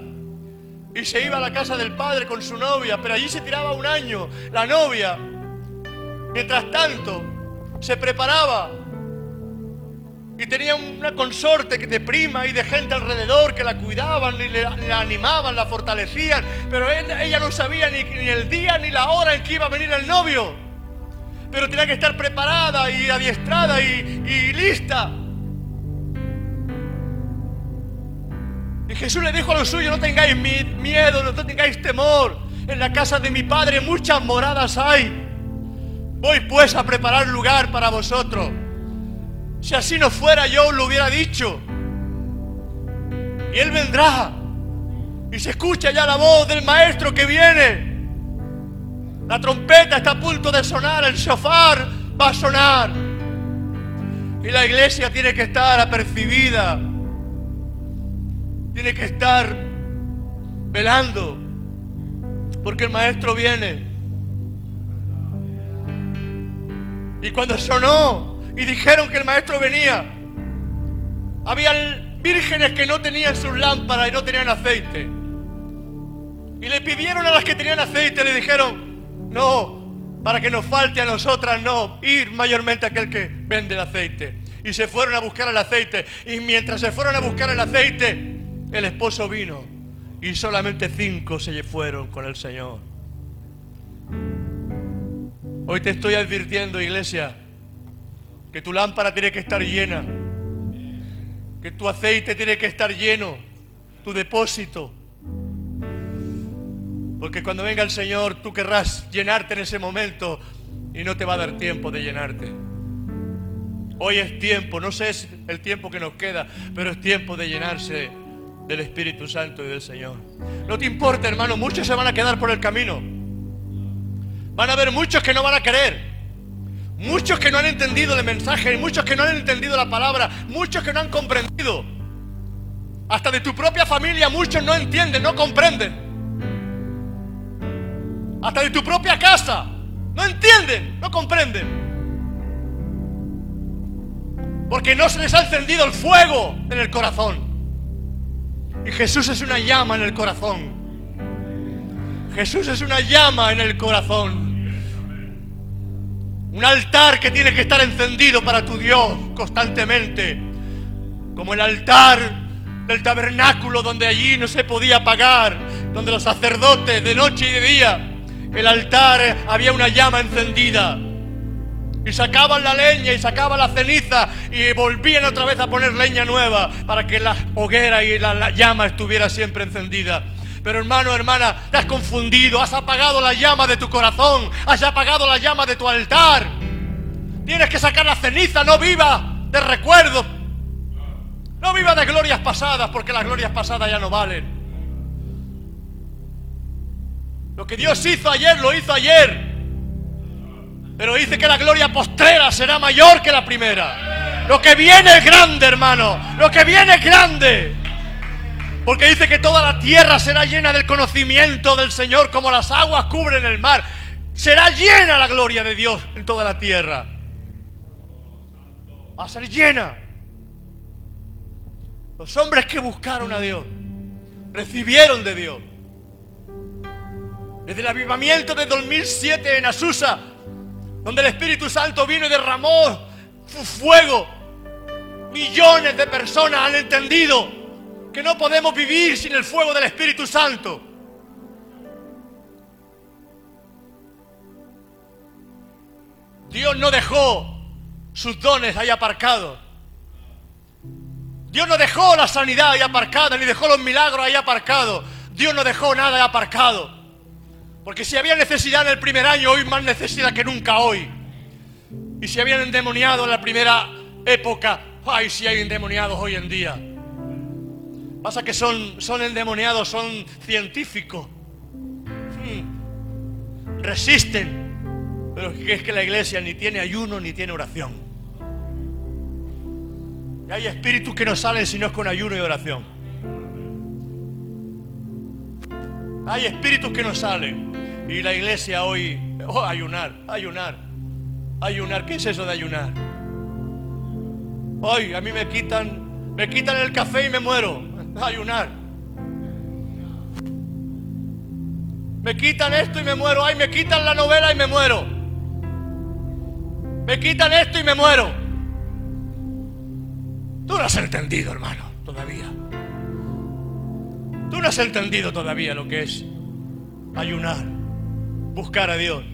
Y se iba a la casa del padre con su novia, pero allí se tiraba un año la novia. Mientras tanto, se preparaba y tenía una consorte de prima y de gente alrededor que la cuidaban y la animaban, la fortalecían, pero ella no sabía ni, el día ni la hora en que iba a venir el novio. Pero tenía que estar preparada y adiestrada y, y lista. Y Jesús le dijo a los suyos, no tengáis mi- miedo, no tengáis temor. En la casa de mi Padre muchas moradas hay. Voy pues a preparar lugar para vosotros. Si así no fuera, yo lo hubiera dicho. Y Él vendrá. Y se escucha ya la voz del maestro que viene. La trompeta está a punto de sonar, el shofar va a sonar. Y la iglesia tiene que estar apercibida. Tiene que estar velando. Porque el maestro viene. Y cuando sonó y dijeron que el maestro venía, había vírgenes que no tenían sus lámparas y no tenían aceite. Y le pidieron a las que tenían aceite, le dijeron, no, para que nos falte a nosotras, no, ir mayormente a aquel que vende el aceite. Y se fueron a buscar el aceite. Y mientras se fueron a buscar el aceite, el esposo vino. Y solamente cinco se fueron con el Señor. Hoy te estoy advirtiendo, iglesia, que tu lámpara tiene que estar llena, que tu aceite tiene que estar lleno, tu depósito. Porque cuando venga el Señor, tú querrás llenarte en ese momento y no te va a dar tiempo de llenarte. Hoy es tiempo, no sé es el tiempo que nos queda, pero es tiempo de llenarse del Espíritu Santo y del Señor. No te importa, hermano, muchos se van a quedar por el camino. Van a haber muchos que no van a querer. Muchos que no han entendido el mensaje, muchos que no han entendido la palabra, muchos que no han comprendido. Hasta de tu propia familia muchos no entienden, no comprenden. Hasta de tu propia casa no entienden, no comprenden. Porque no se les ha encendido el fuego en el corazón. Y Jesús es una llama en el corazón. Jesús es una llama en el corazón. Un altar que tiene que estar encendido para tu Dios constantemente. Como el altar del tabernáculo donde allí no se podía apagar. Donde los sacerdotes de noche y de día. El altar había una llama encendida. Y sacaban la leña y sacaban la ceniza y volvían otra vez a poner leña nueva para que la hoguera y la, la llama estuviera siempre encendida. Pero hermano, hermana, te has confundido, has apagado la llama de tu corazón, has apagado la llama de tu altar. Tienes que sacar la ceniza, no viva de recuerdos. No viva de glorias pasadas, porque las glorias pasadas ya no valen. Lo que Dios hizo ayer, lo hizo ayer. Pero dice que la gloria postrera será mayor que la primera. Lo que viene es grande, hermano. Lo que viene es grande. Porque dice que toda la tierra será llena del conocimiento del Señor como las aguas cubren el mar. Será llena la gloria de Dios en toda la tierra. Va a ser llena. Los hombres que buscaron a Dios recibieron de Dios. Desde el avivamiento de 2007 en Azusa, donde el Espíritu Santo vino y derramó fuego, millones de personas han entendido que no podemos vivir sin el fuego del Espíritu Santo. Dios no dejó sus dones ahí aparcados. Dios no dejó la sanidad ahí aparcada, ni dejó los milagros ahí aparcados. Dios no dejó nada ahí aparcado. Porque si había necesidad en el primer año, hoy más necesidad que nunca hoy. Y si habían endemoniado en la primera época, ay, si hay endemoniados hoy en día. Pasa que son, son endemoniados, son científicos. Hmm. Resisten. Pero es que la iglesia ni tiene ayuno ni tiene oración. Y hay espíritus que no salen si no es con ayuno y oración. Hay espíritus que no salen. Y la iglesia hoy, oh, ayunar, ayunar, ayunar. ¿Qué es eso de ayunar? Hoy a mí me quitan, me quitan el café y me muero ayunar. Me quitan esto y me muero. Ay, me quitan la novela y me muero. Me quitan esto y me muero. Tú no has entendido, hermano, todavía. Tú no has entendido todavía lo que es ayunar, buscar a Dios.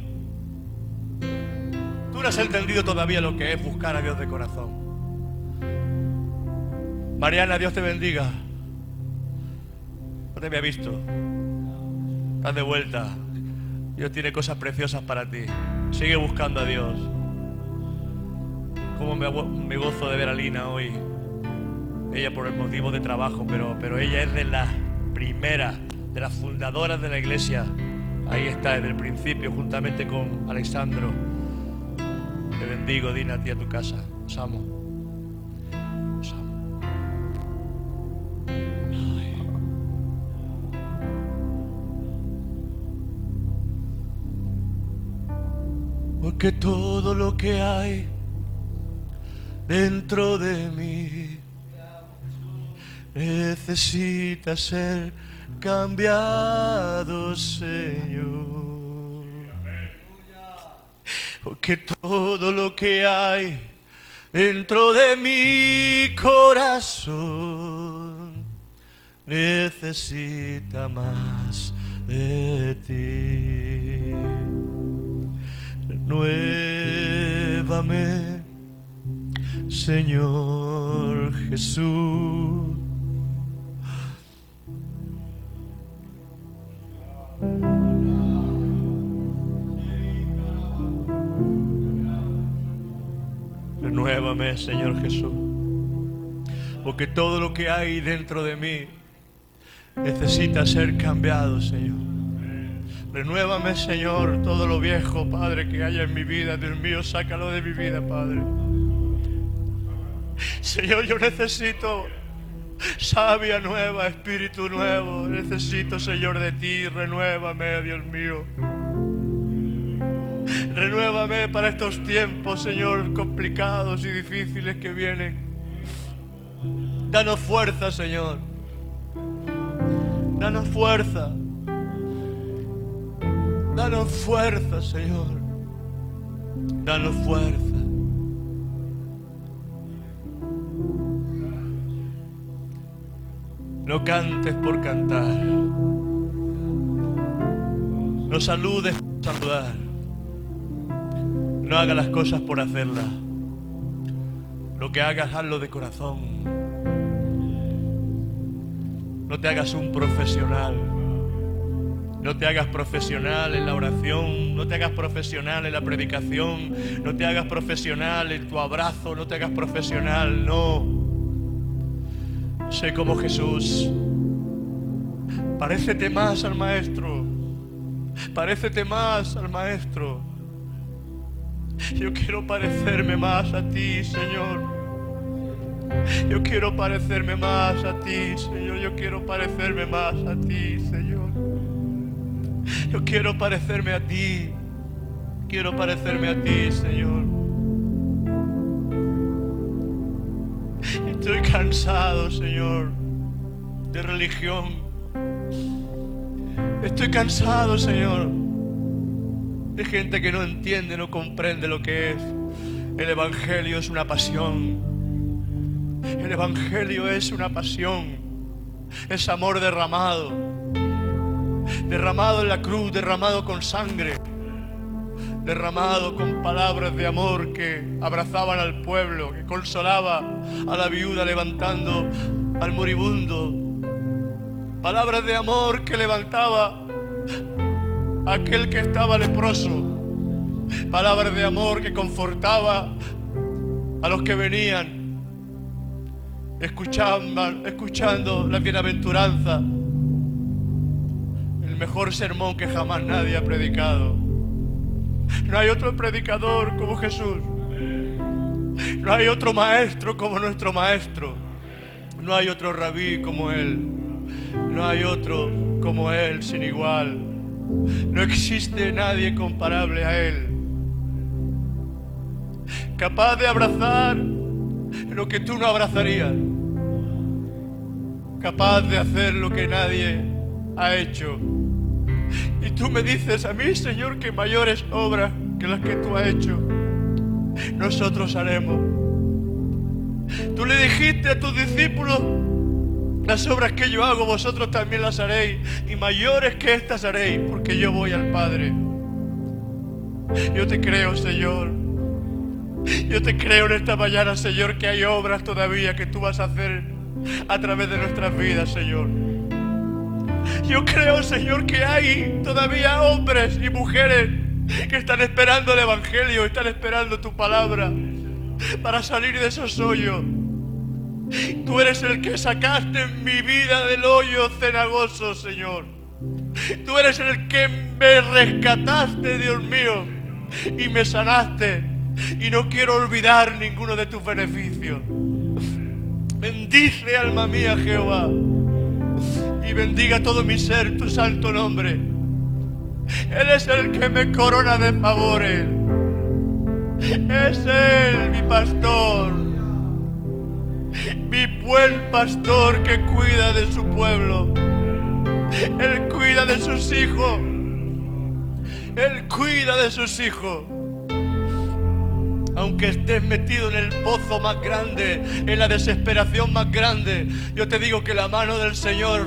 Tú no has entendido todavía lo que es buscar a Dios de corazón. Mariana, Dios te bendiga. No te había visto. Estás de vuelta. Dios tiene cosas preciosas para ti. Sigue buscando a Dios. Como me, me gozo de ver a Lina hoy. ella por el motivo de trabajo, pero, pero ella es de las primeras, de las fundadoras de la iglesia. Ahí está, desde el principio, juntamente con Alexandro. Te bendigo, Dina, a ti a tu casa. Os amo. Porque todo lo que hay dentro de mí necesita ser cambiado, Señor. Porque todo lo que hay dentro de mi corazón necesita más de ti. Renuévame, Señor Jesús. Renuévame, Señor Jesús. Porque todo lo que hay dentro de mí necesita ser cambiado, Señor. Renuévame, Señor, todo lo viejo, Padre, que haya en mi vida. Dios mío, sácalo de mi vida, Padre. Señor, yo necesito sabia nueva, espíritu nuevo. Necesito, Señor, de ti. Renuévame, Dios mío. Renuévame para estos tiempos, Señor, complicados y difíciles que vienen. Danos fuerza, Señor. Danos fuerza. Danos fuerza, Señor. Danos fuerza. No cantes por cantar. No saludes por saludar. No hagas las cosas por hacerlas. Lo que hagas, hazlo de corazón. No te hagas un profesional. No te hagas profesional en la oración, no te hagas profesional en la predicación, no te hagas profesional en tu abrazo, no te hagas profesional, no. Sé como Jesús. Parécete más al Maestro. Parécete más al Maestro. Yo quiero parecerme más a ti, Señor. Yo quiero parecerme más a ti, Señor. Yo quiero parecerme más a ti, Señor. Yo quiero parecerme a ti. Quiero parecerme a ti, Señor. Estoy cansado, Señor, de religión. Estoy cansado, Señor, de gente que no entiende, no comprende lo que es. El Evangelio es una pasión. El Evangelio es una pasión. Es amor derramado. Derramado en la cruz, derramado con sangre. Derramado con palabras de amor que abrazaban al pueblo, que consolaba a la viuda levantando al moribundo. Palabras de amor que levantaba a aquel que estaba leproso. Palabras de amor que confortaba a los que venían escuchando, la bienaventuranza, mejor sermón que jamás nadie ha predicado. No hay otro predicador como Jesús. No hay otro maestro como nuestro maestro. No hay otro rabí como Él. No hay otro como Él sin igual. No existe nadie comparable a Él. Capaz de abrazar lo que tú no abrazarías. Capaz de hacer lo que nadie ha hecho. Y tú me dices a mí, Señor, que mayores obras que las que tú has hecho, nosotros haremos. Tú le dijiste a tus discípulos, las obras que yo hago, vosotros también las haréis, y mayores que estas haréis, porque yo voy al Padre. Yo te creo, Señor. Yo te creo en esta mañana, Señor, que hay obras todavía que tú vas a hacer a través de nuestras vidas, Señor. Yo creo, Señor, que hay todavía hombres y mujeres que están esperando el Evangelio, están esperando tu palabra para salir de esos hoyos. Tú eres el que sacaste mi vida del hoyo cenagoso, Señor. Tú eres el que me rescataste, Dios mío, y me sanaste. Y no quiero olvidar ninguno de tus beneficios. Bendice, alma mía, Jehová, y bendiga todo mi ser tu santo nombre. Él es el que me corona de favores. Es Él, mi pastor, mi buen pastor que cuida de su pueblo. Él cuida de sus hijos. Él cuida de sus hijos. Aunque estés metido en el pozo más grande, en la desesperación más grande, yo te digo que la mano del Señor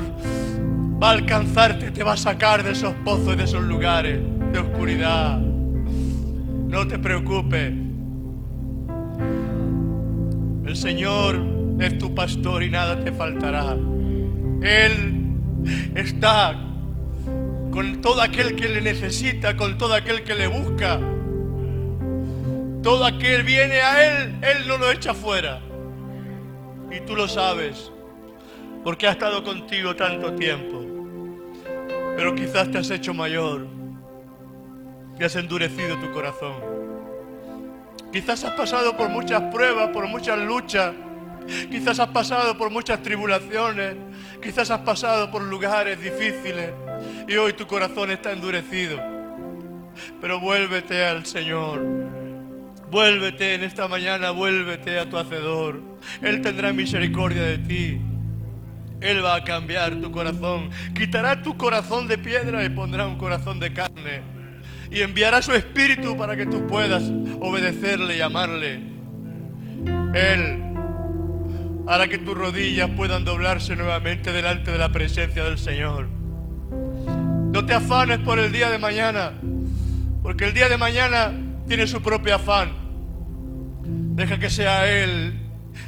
va a alcanzarte te va a sacar de esos pozos y de esos lugares de oscuridad. No te preocupes. El Señor es tu pastor y nada te faltará. Él está con todo aquel que le necesita, con todo aquel que le busca. Todo aquel viene a Él, Él no lo echa fuera. Y tú lo sabes, porque ha estado contigo tanto tiempo. Pero quizás te has hecho mayor y has endurecido tu corazón. Quizás has pasado por muchas pruebas, por muchas luchas. Quizás has pasado por muchas tribulaciones. Quizás has pasado por lugares difíciles. Y hoy tu corazón está endurecido. Pero vuélvete al Señor. Vuélvete en esta mañana, vuélvete a tu Hacedor. Él tendrá misericordia de ti. Él va a cambiar tu corazón. Quitará tu corazón de piedra y pondrá un corazón de carne. Y enviará su espíritu para que tú puedas obedecerle y amarle. Él hará que tus rodillas puedan doblarse nuevamente delante de la presencia del Señor. No te afanes por el día de mañana, porque el día de mañana tiene su propio afán. Deja que sea Él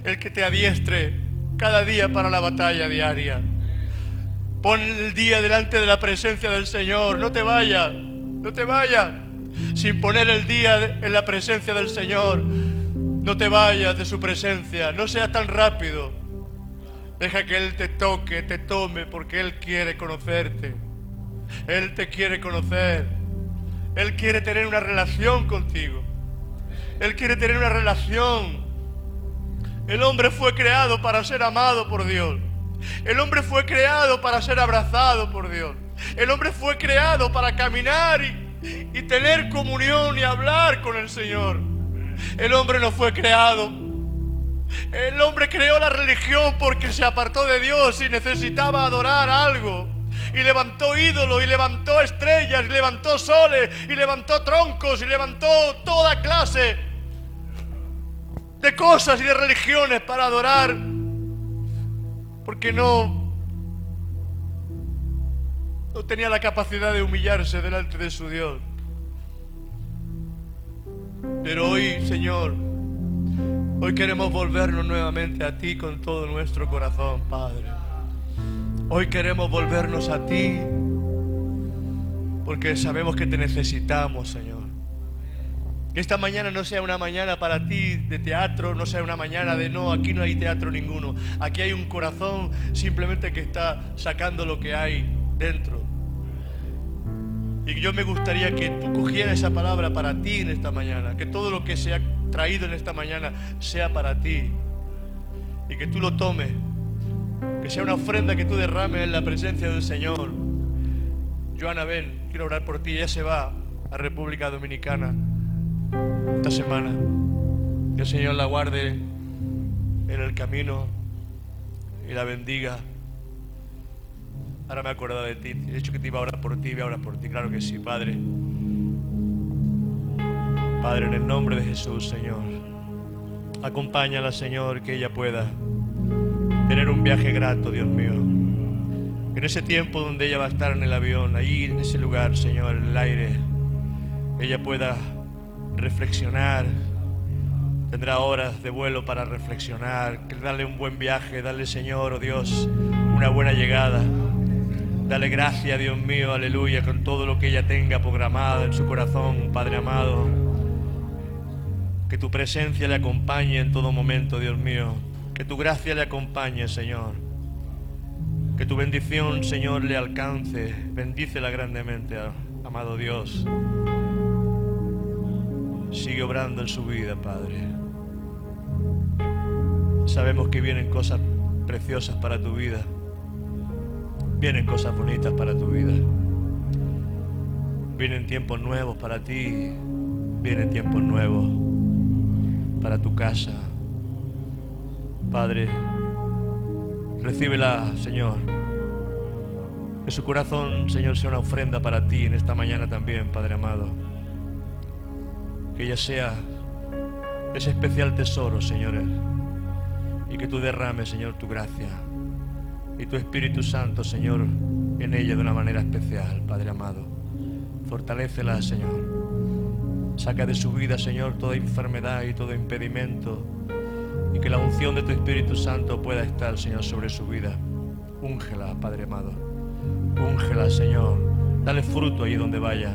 el que te adiestre cada día para la batalla diaria. Pon el día delante de la presencia del Señor. No te vayas, no te vayas sin poner el día en la presencia del Señor. No te vayas de su presencia, no seas tan rápido. Deja que Él te toque, te tome, porque Él quiere conocerte. Él te quiere conocer. Él quiere tener una relación contigo. Él quiere tener una relación. El hombre fue creado para ser amado por Dios. El hombre fue creado para ser abrazado por Dios. El hombre fue creado para caminar y, y tener comunión y hablar con el Señor. El hombre no fue creado. El hombre creó la religión porque se apartó de Dios y necesitaba adorar algo. Y levantó ídolos, y levantó estrellas, y levantó soles, y levantó troncos, y levantó toda clase de cosas y de religiones para adorar. Porque no, no tenía la capacidad de humillarse delante de su Dios. Pero hoy, Señor, hoy queremos volvernos nuevamente a ti con todo nuestro corazón, Padre. Hoy queremos volvernos a ti porque sabemos que te necesitamos, Señor. Que esta mañana no sea una mañana para ti de teatro, no sea una mañana de no, aquí no hay teatro ninguno. Aquí hay un corazón simplemente que está sacando lo que hay dentro. Y yo me gustaría que tú cogieras esa palabra para ti en esta mañana, que todo lo que se ha traído en esta mañana sea para ti. Y que tú lo tomes, que sea una ofrenda que tú derrames en la presencia del Señor. Joana, ven, quiero orar por ti. Ella se va a República Dominicana esta semana. Que el Señor la guarde en el camino y la bendiga. Ahora me he acordado de ti. He dicho que te iba a orar por ti, voy a orar por ti. Claro que sí, Padre. Padre, en el nombre de Jesús, Señor. Acompáñala, Señor, que ella pueda tener un viaje grato, Dios mío. En ese tiempo donde ella va a estar en el avión, ahí en ese lugar, Señor, en el aire, ella pueda reflexionar. Tendrá horas de vuelo para reflexionar. Que darle un buen viaje, darle, Señor, oh Dios, una buena llegada. Dale gracias, Dios mío, aleluya, con todo lo que ella tenga programado en su corazón, Padre amado. Que tu presencia le acompañe en todo momento, Dios mío. Que tu gracia le acompañe, Señor. Que tu bendición, Señor, le alcance. Bendícela grandemente, amado Dios. Sigue obrando en su vida, Padre. Sabemos que vienen cosas preciosas para tu vida. Vienen cosas bonitas para tu vida. Vienen tiempos nuevos para ti. Vienen tiempos nuevos para tu casa. Padre, recíbela, Señor. Que su corazón, Señor, sea una ofrenda para ti en esta mañana también, Padre amado. Que ella sea ese especial tesoro, Señores. Y que tú derrames, Señor, tu gracia y tu Espíritu Santo, Señor, en ella de una manera especial, Padre amado. Fortalécela, Señor. Saca de su vida, Señor, toda enfermedad y todo impedimento. Y que la unción de tu Espíritu Santo pueda estar, Señor, sobre su vida. Úngela, Padre amado. Úngela, Señor. Dale fruto allí donde vaya.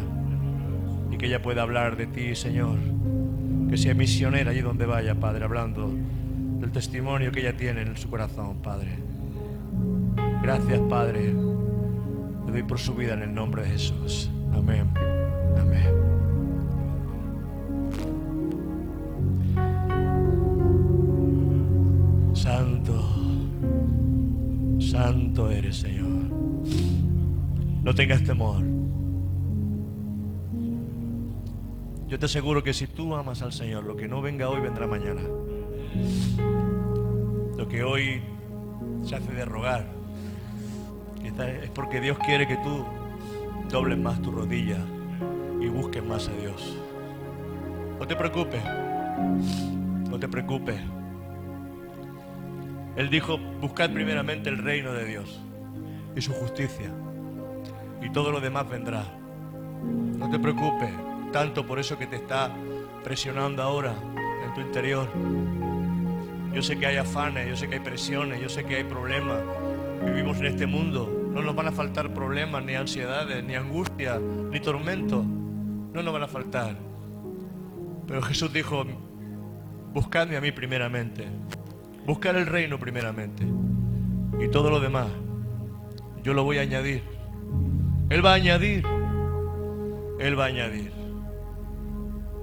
Y que ella pueda hablar de ti, Señor. Que sea misionera allí donde vaya, Padre, hablando del testimonio que ella tiene en su corazón, Padre. Gracias, Padre. Le doy por su vida en el nombre de Jesús. Amén. Amén. Santo eres, Señor. No tengas temor. Yo te aseguro que si tú amas al Señor, lo que no venga hoy vendrá mañana. Lo que hoy se hace de rogar, es porque Dios quiere que tú dobles más tu rodilla y busques más a Dios. No te preocupes, no te preocupes. Él dijo, buscad primeramente el reino de Dios y su justicia, y todo lo demás vendrá. No te preocupes tanto por eso que te está presionando ahora en tu interior. Yo sé que hay afanes, yo sé que hay presiones, yo sé que hay problemas. Vivimos en este mundo. No nos van a faltar problemas, ni ansiedades, ni angustia, ni tormentos. No nos van a faltar. Pero Jesús dijo, buscadme a mí primeramente. Buscar el reino primeramente. Y todo lo demás, yo lo voy a añadir. Él va a añadir. Él va a añadir.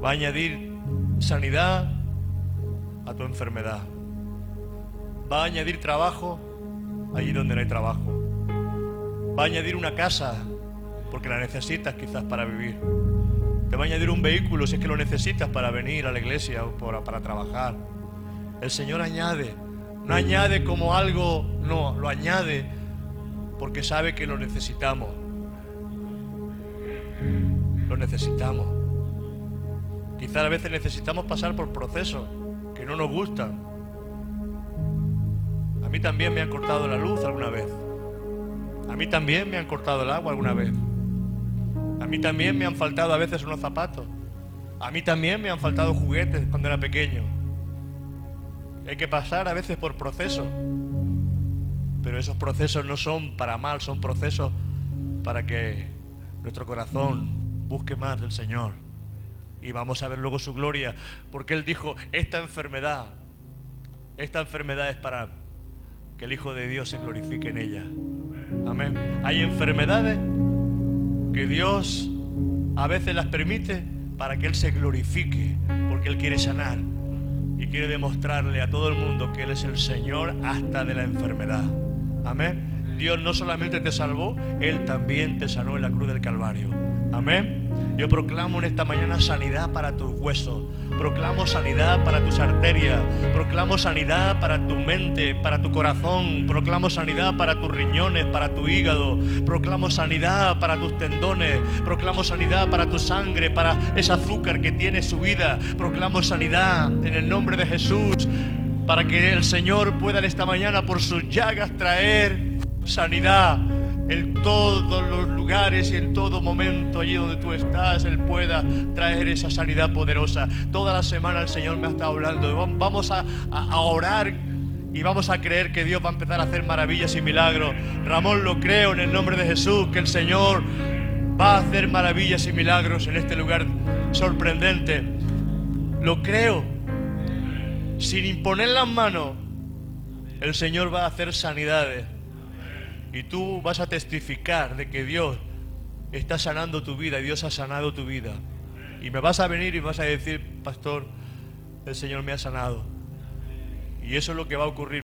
Va a añadir sanidad a tu enfermedad. Va a añadir trabajo allí donde no hay trabajo. Va a añadir una casa porque la necesitas quizás para vivir. Te va a añadir un vehículo si es que lo necesitas para venir a la iglesia o para, para trabajar. El Señor añade. No añade como algo, no, lo añade porque sabe que lo necesitamos. Lo necesitamos. Quizás a veces necesitamos pasar por procesos que no nos gustan. A mí también me han cortado la luz alguna vez. A mí también me han cortado el agua alguna vez. A mí también me han faltado a veces unos zapatos. A mí también me han faltado juguetes cuando era pequeño. Hay que pasar a veces por procesos. Pero esos procesos no son para mal, son procesos para que nuestro corazón busque más del Señor. Y vamos a ver luego su gloria, porque Él dijo, esta enfermedad, esta enfermedad es para que el Hijo de Dios se glorifique en ella. Amén. Hay enfermedades que Dios a veces las permite para que Él se glorifique, porque Él quiere sanar quiere demostrarle a todo el mundo que Él es el Señor hasta de la enfermedad. Amén. Dios no solamente te salvó, Él también te sanó en la cruz del Calvario. Amén. Yo proclamo en esta mañana sanidad para tus huesos. Proclamo sanidad para tus arterias. Proclamo sanidad para tu mente, para tu corazón. Proclamo sanidad para tus riñones, para tu hígado. Proclamo sanidad para tus tendones. Proclamo sanidad para tu sangre, para ese azúcar que tiene su vida. Proclamo sanidad en el nombre de Jesús. Para que el Señor pueda en esta mañana por sus llagas traer sanidad en todos los lugares y en todo momento allí donde tú estás, Él pueda traer esa sanidad poderosa. Toda la semana el Señor me ha estado hablando. Vamos a, a- orar y vamos a creer que Dios va a empezar a hacer maravillas y milagros. Ramón, lo creo en el nombre de Jesús, que el Señor va a hacer maravillas y milagros en este lugar sorprendente. Lo creo, sin imponer las manos, El Señor va a hacer sanidades. Y tú vas a testificar de que Dios está sanando tu vida y Dios ha sanado tu vida. Y me vas a venir y vas a decir, pastor, el Señor me ha sanado. Y eso es lo que va a ocurrir